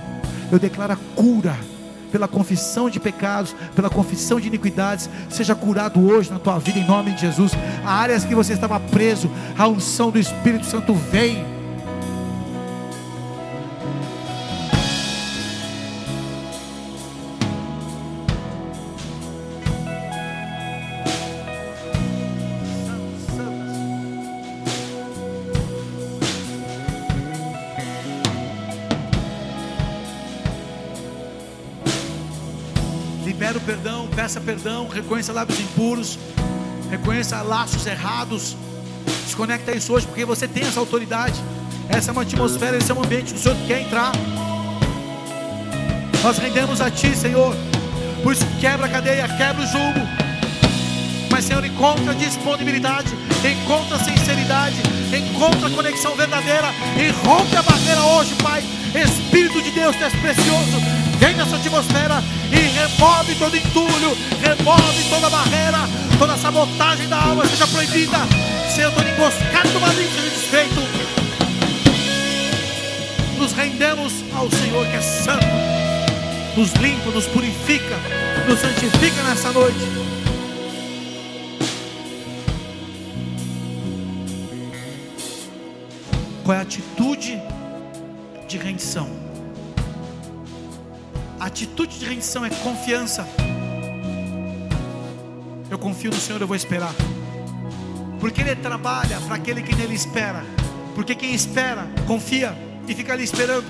Eu declaro a cura pela confissão de pecados, pela confissão de iniquidades, seja curado hoje na tua vida em nome de Jesus. Há áreas que você estava preso, a unção do Espírito Santo vem. Perdão, reconheça lábios impuros, reconheça laços errados. Desconecta isso hoje, porque você tem essa autoridade. Essa é uma atmosfera, esse é um ambiente que o Senhor quer entrar. Nós rendemos a Ti, Senhor. Por isso, quebra a cadeia, quebra o jugo. Mas, Senhor, encontra disponibilidade, encontra sinceridade, encontra conexão verdadeira e rompe a barreira hoje, Pai. Espírito de Deus, Tu és precioso. Vem nessa atmosfera e remove todo entulho, remove toda barreira, toda sabotagem da alma seja proibida. Senhor, toda emboscada do maligno seja desfeito. Nos rendemos ao Senhor que é santo, nos limpa, nos purifica, nos santifica nessa noite. Qual é a atitude de rendição? A atitude de rendição é confiança. Eu confio no Senhor, eu vou esperar. Porque Ele trabalha para aquele que nele espera. Porque quem espera, confia e fica ali esperando.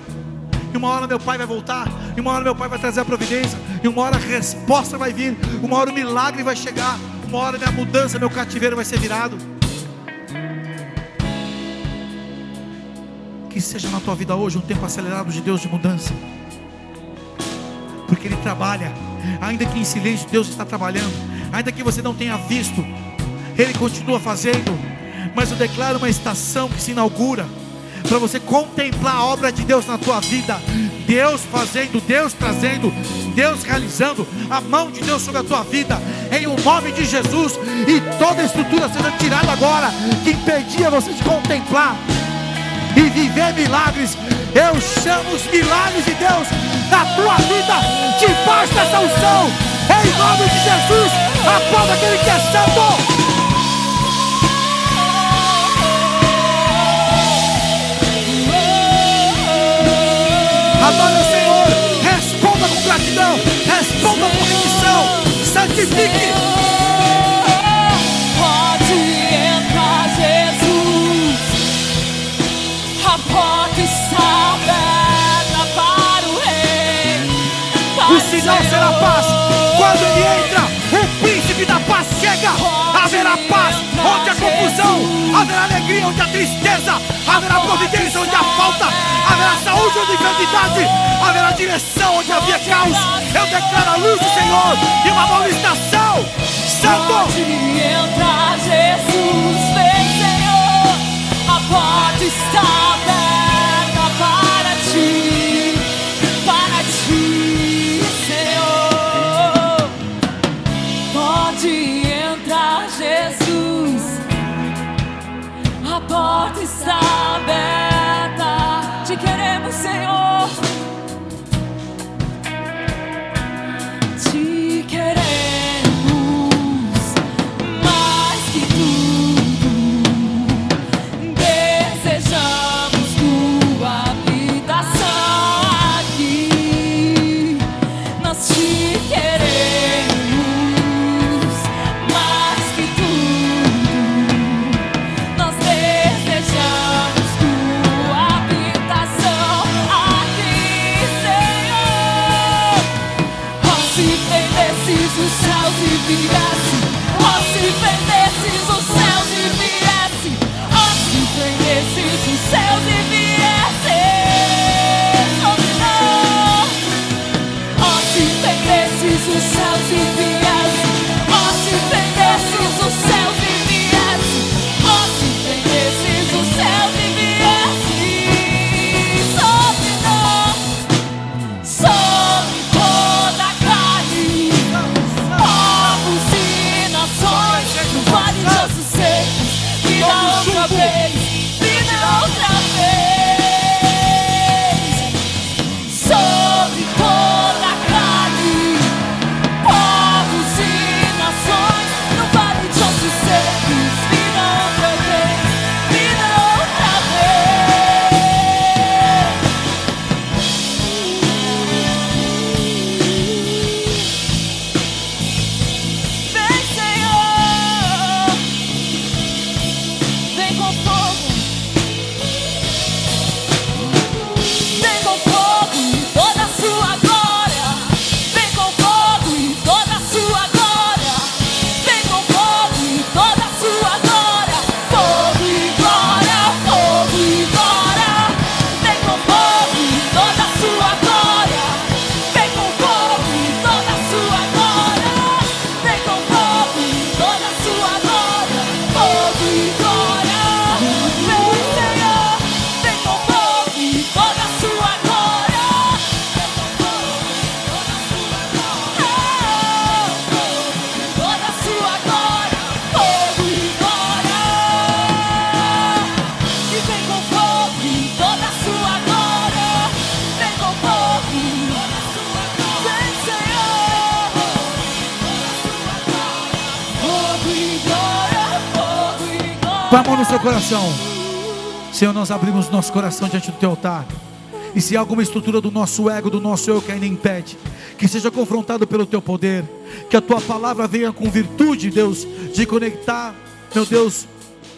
E uma hora meu pai vai voltar, e uma hora meu pai vai trazer a providência, e uma hora a resposta vai vir, uma hora o milagre vai chegar, uma hora minha mudança, meu cativeiro vai ser virado. Que seja na tua vida hoje um tempo acelerado de Deus de mudança. Porque Ele trabalha, ainda que em silêncio, Deus está trabalhando, ainda que você não tenha visto, Ele continua fazendo. Mas eu declaro uma estação que se inaugura para você contemplar a obra de Deus na tua vida. Deus fazendo, Deus trazendo, Deus realizando, a mão de Deus sobre a tua vida, em o nome de Jesus, e toda estrutura sendo tirada agora, que impedia você de contemplar e viver milagres. Eu chamo os milagres de Deus na tua vida, te basta essa unção, em nome de Jesus, aplauda aquele que é santo. Adore Senhor, responda com gratidão, responda com rendição, santifique. Paz. Quando ele entra, o príncipe da paz chega. Haverá paz onde há confusão, haverá alegria onde há tristeza, haverá providência onde há falta, haverá saúde onde enfermidade, haverá direção onde havia caos. Eu declaro a luz do Senhor e uma nova estação. Santo! Pode Jesus, vem, Senhor. A porta está aberta porta Põe a mão no seu coração. Senhor, nós abrimos nosso coração diante do teu altar. E se alguma estrutura do nosso ego, do nosso eu que ainda impede, que seja confrontado pelo teu poder, que a tua palavra venha com virtude, Deus, de conectar, meu Deus,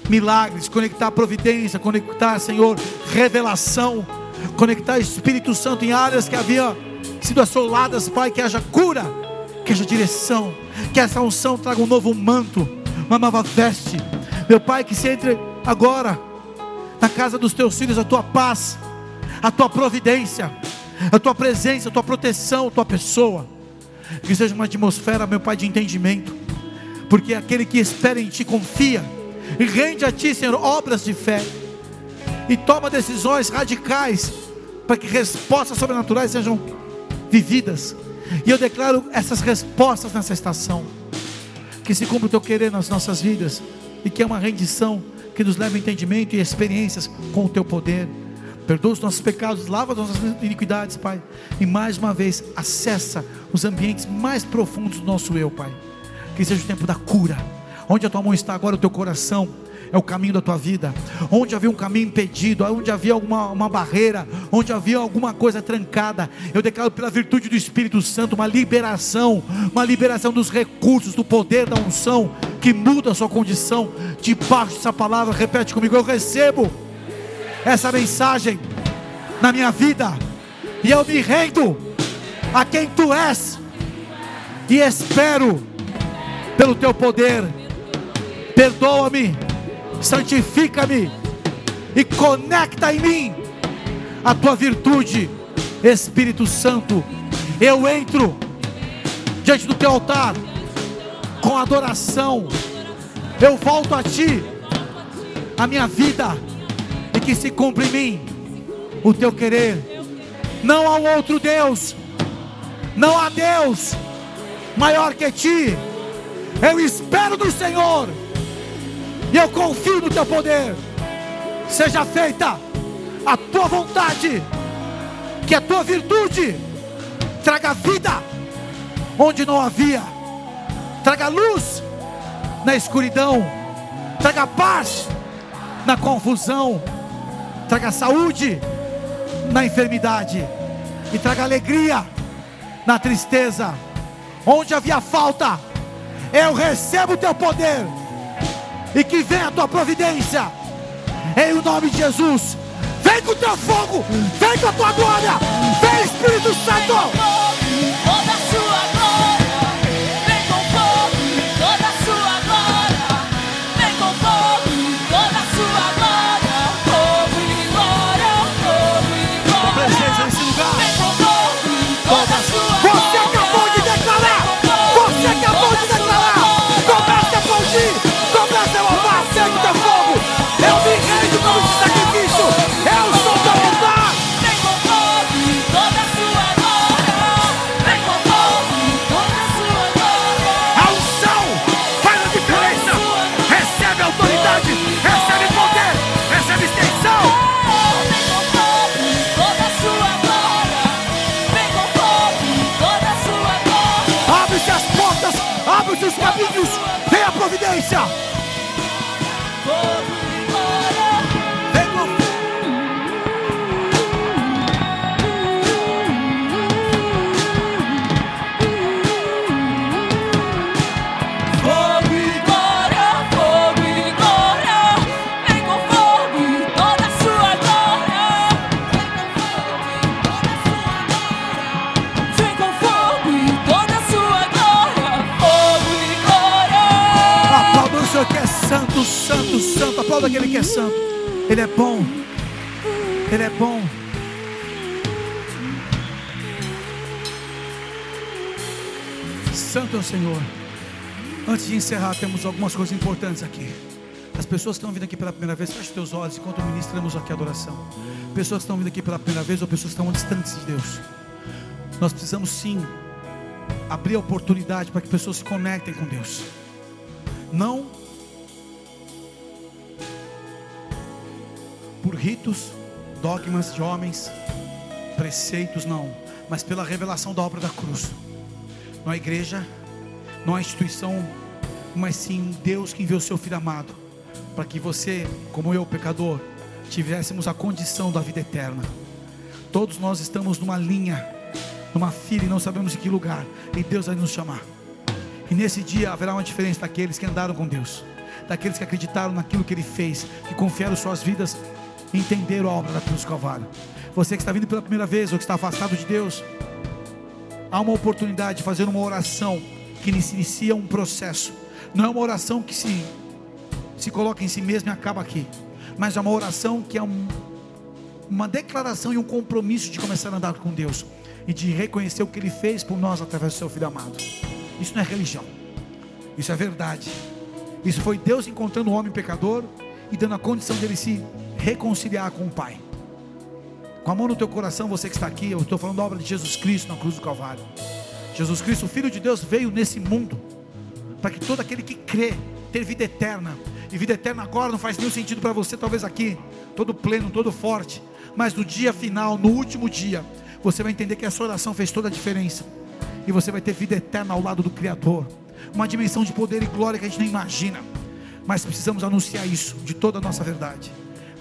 milagres, conectar providência, conectar, Senhor, revelação, conectar Espírito Santo em áreas que haviam sido assoladas, Pai, que haja cura, que haja direção, que essa unção traga um novo manto, uma nova veste. Meu Pai, que se entre agora na casa dos teus filhos a tua paz, a tua providência, a tua presença, a tua proteção, a tua pessoa. Que seja uma atmosfera, meu Pai, de entendimento, porque aquele que espera em ti confia e rende a ti, Senhor, obras de fé e toma decisões radicais para que respostas sobrenaturais sejam vividas. E eu declaro essas respostas nessa estação. Que se cumpra o teu querer nas nossas vidas e que é uma rendição que nos leva a entendimento e experiências com o teu poder. Perdoa os nossos pecados, lava as nossas iniquidades, Pai. E mais uma vez, acessa os ambientes mais profundos do nosso eu, Pai. Que seja o tempo da cura. Onde a tua mão está agora, o teu coração é o caminho da tua vida. Onde havia um caminho impedido, onde havia alguma uma barreira, onde havia alguma coisa trancada, eu declaro pela virtude do Espírito Santo uma liberação, uma liberação dos recursos, do poder da unção que muda a sua condição. Debaixo dessa palavra, repete comigo: eu recebo essa mensagem na minha vida e eu me rendo a quem tu és e espero pelo teu poder. Perdoa-me, santifica-me e conecta em mim a tua virtude, Espírito Santo. Eu entro diante do teu altar com adoração. Eu volto a ti, a minha vida, e que se cumpra em mim o teu querer. Não há outro Deus, não há Deus maior que ti. Eu espero do Senhor eu confio no teu poder. Seja feita a tua vontade, que a tua virtude traga vida onde não havia, traga luz na escuridão, traga paz na confusão, traga saúde na enfermidade. E traga alegria na tristeza. Onde havia falta, eu recebo o teu poder e que venha a tua providência, em o nome de Jesus. Vem com o teu fogo, vem com a tua glória, vem Espírito Santo. A Aplauda aquele que é santo. Ele é bom. Ele é bom. Santo é o Senhor. Antes de encerrar, temos algumas coisas importantes aqui. As pessoas que estão vindo aqui pela primeira vez, feche teus olhos enquanto ministramos aqui a adoração. Pessoas que estão vindo aqui pela primeira vez ou pessoas que estão distantes de Deus. Nós precisamos sim abrir a oportunidade para que pessoas se conectem com Deus. Não ritos, dogmas de homens, preceitos, não, mas pela revelação da obra da cruz. Não a igreja, não a instituição, mas sim Deus que enviou seu Filho amado, para que você, como eu, pecador, tivéssemos a condição da vida eterna. Todos nós estamos numa linha, numa fila e não sabemos em que lugar, e Deus vai nos chamar. E nesse dia haverá uma diferença daqueles que andaram com Deus, daqueles que acreditaram naquilo que Ele fez, que confiaram suas vidas entenderam a obra da cruz do Calvário. Você que está vindo pela primeira vez ou que está afastado de Deus, há uma oportunidade de fazer uma oração que inicia um processo. Não é uma oração que se, se coloca em si mesmo e acaba aqui, mas é uma oração que é um, uma declaração e um compromisso de começar a andar com Deus e de reconhecer o que Ele fez por nós através do Seu Filho amado. Isso não é religião, isso é verdade. Isso foi Deus encontrando o homem pecador e dando a condição dele se reconciliar com o Pai. Com a mão no teu coração, você que está aqui, eu estou falando da obra de Jesus Cristo na cruz do Calvário. Jesus Cristo, o Filho de Deus, veio nesse mundo para que todo aquele que crê ter vida eterna. E vida eterna agora não faz nenhum sentido para você, talvez aqui, todo pleno, todo forte. Mas no dia final, no último dia, você vai entender que essa oração fez toda a diferença. E você vai ter vida eterna ao lado do Criador. Uma dimensão de poder e glória que a gente nem imagina. Mas precisamos anunciar isso de toda a nossa verdade.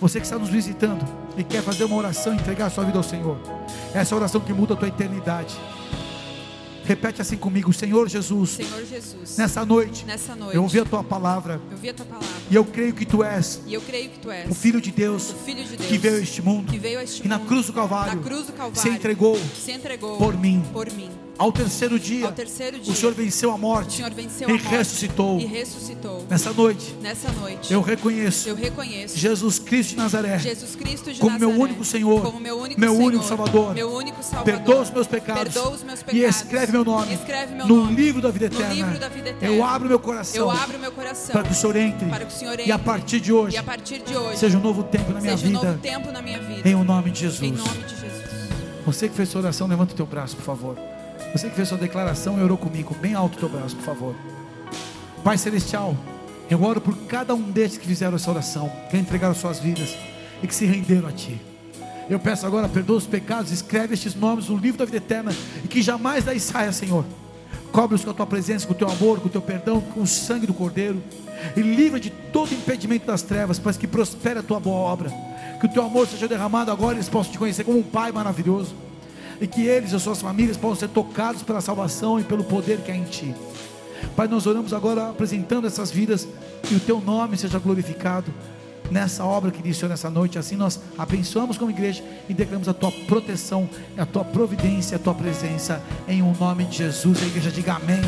Você que está nos visitando e quer fazer uma oração, entregar a sua vida ao Senhor. Essa é oração que muda a tua eternidade. Repete assim comigo, Senhor Jesus. Senhor Jesus, Nessa noite, nessa noite, eu ouvi a tua palavra eu vi a tua palavra e eu creio que tu és e eu creio que tu és o Filho de Deus o Filho de Deus que veio a este mundo que veio a este e na mundo, cruz do Calvário na cruz do Calvário se entregou se entregou por mim. por mim. Ao terceiro dia, Ao terceiro dia, o Senhor venceu a o morte Senhor venceu e a morte ressuscitou. e ressuscitou. Nessa noite, Nessa noite, eu reconheço eu reconheço Jesus Cristo de Nazaré Jesus Cristo de como Nazaré meu único Senhor, como meu único meu Senhor, único Salvador. meu único Salvador. Perdoa os meus pecados, Perdoa os meus e pecados. escreve meu nome, Escreve meu no nome livro da vida no eterna. livro da vida eterna. Eu abro meu coração Eu abro meu coração para que o Senhor entre, para que o Senhor e a entre. partir de hoje e a partir de hoje seja um novo tempo na minha seja um vida, novo tempo na minha vida. em o nome de Jesus. Em nome de Jesus. Você que fez sua oração, levanta o teu braço, por favor. Você que fez sua declaração e orou comigo, bem alto o teu braço, por favor. Pai Celestial, eu oro por cada um destes que fizeram essa oração, que entregaram suas vidas e que se renderam a Ti. Eu peço agora, perdoa os pecados, escreve estes nomes no livro da vida eterna e que jamais daí saia, Senhor. Cobre-os com a Tua presença, com o Teu amor, com o Teu perdão, com o sangue do Cordeiro e livra de todo impedimento das trevas, para que prospere a Tua boa obra. Que o Teu amor seja derramado agora e eles possam Te conhecer como um Pai maravilhoso e que eles e as suas famílias possam ser tocados pela salvação e pelo poder que há em Ti. Pai, nós oramos agora apresentando essas vidas e o Teu nome seja glorificado nessa obra que iniciou nessa noite. Assim nós abençoamos como igreja e declaramos a Tua proteção, a Tua providência, a Tua presença em o nome de Jesus. A igreja diga amém.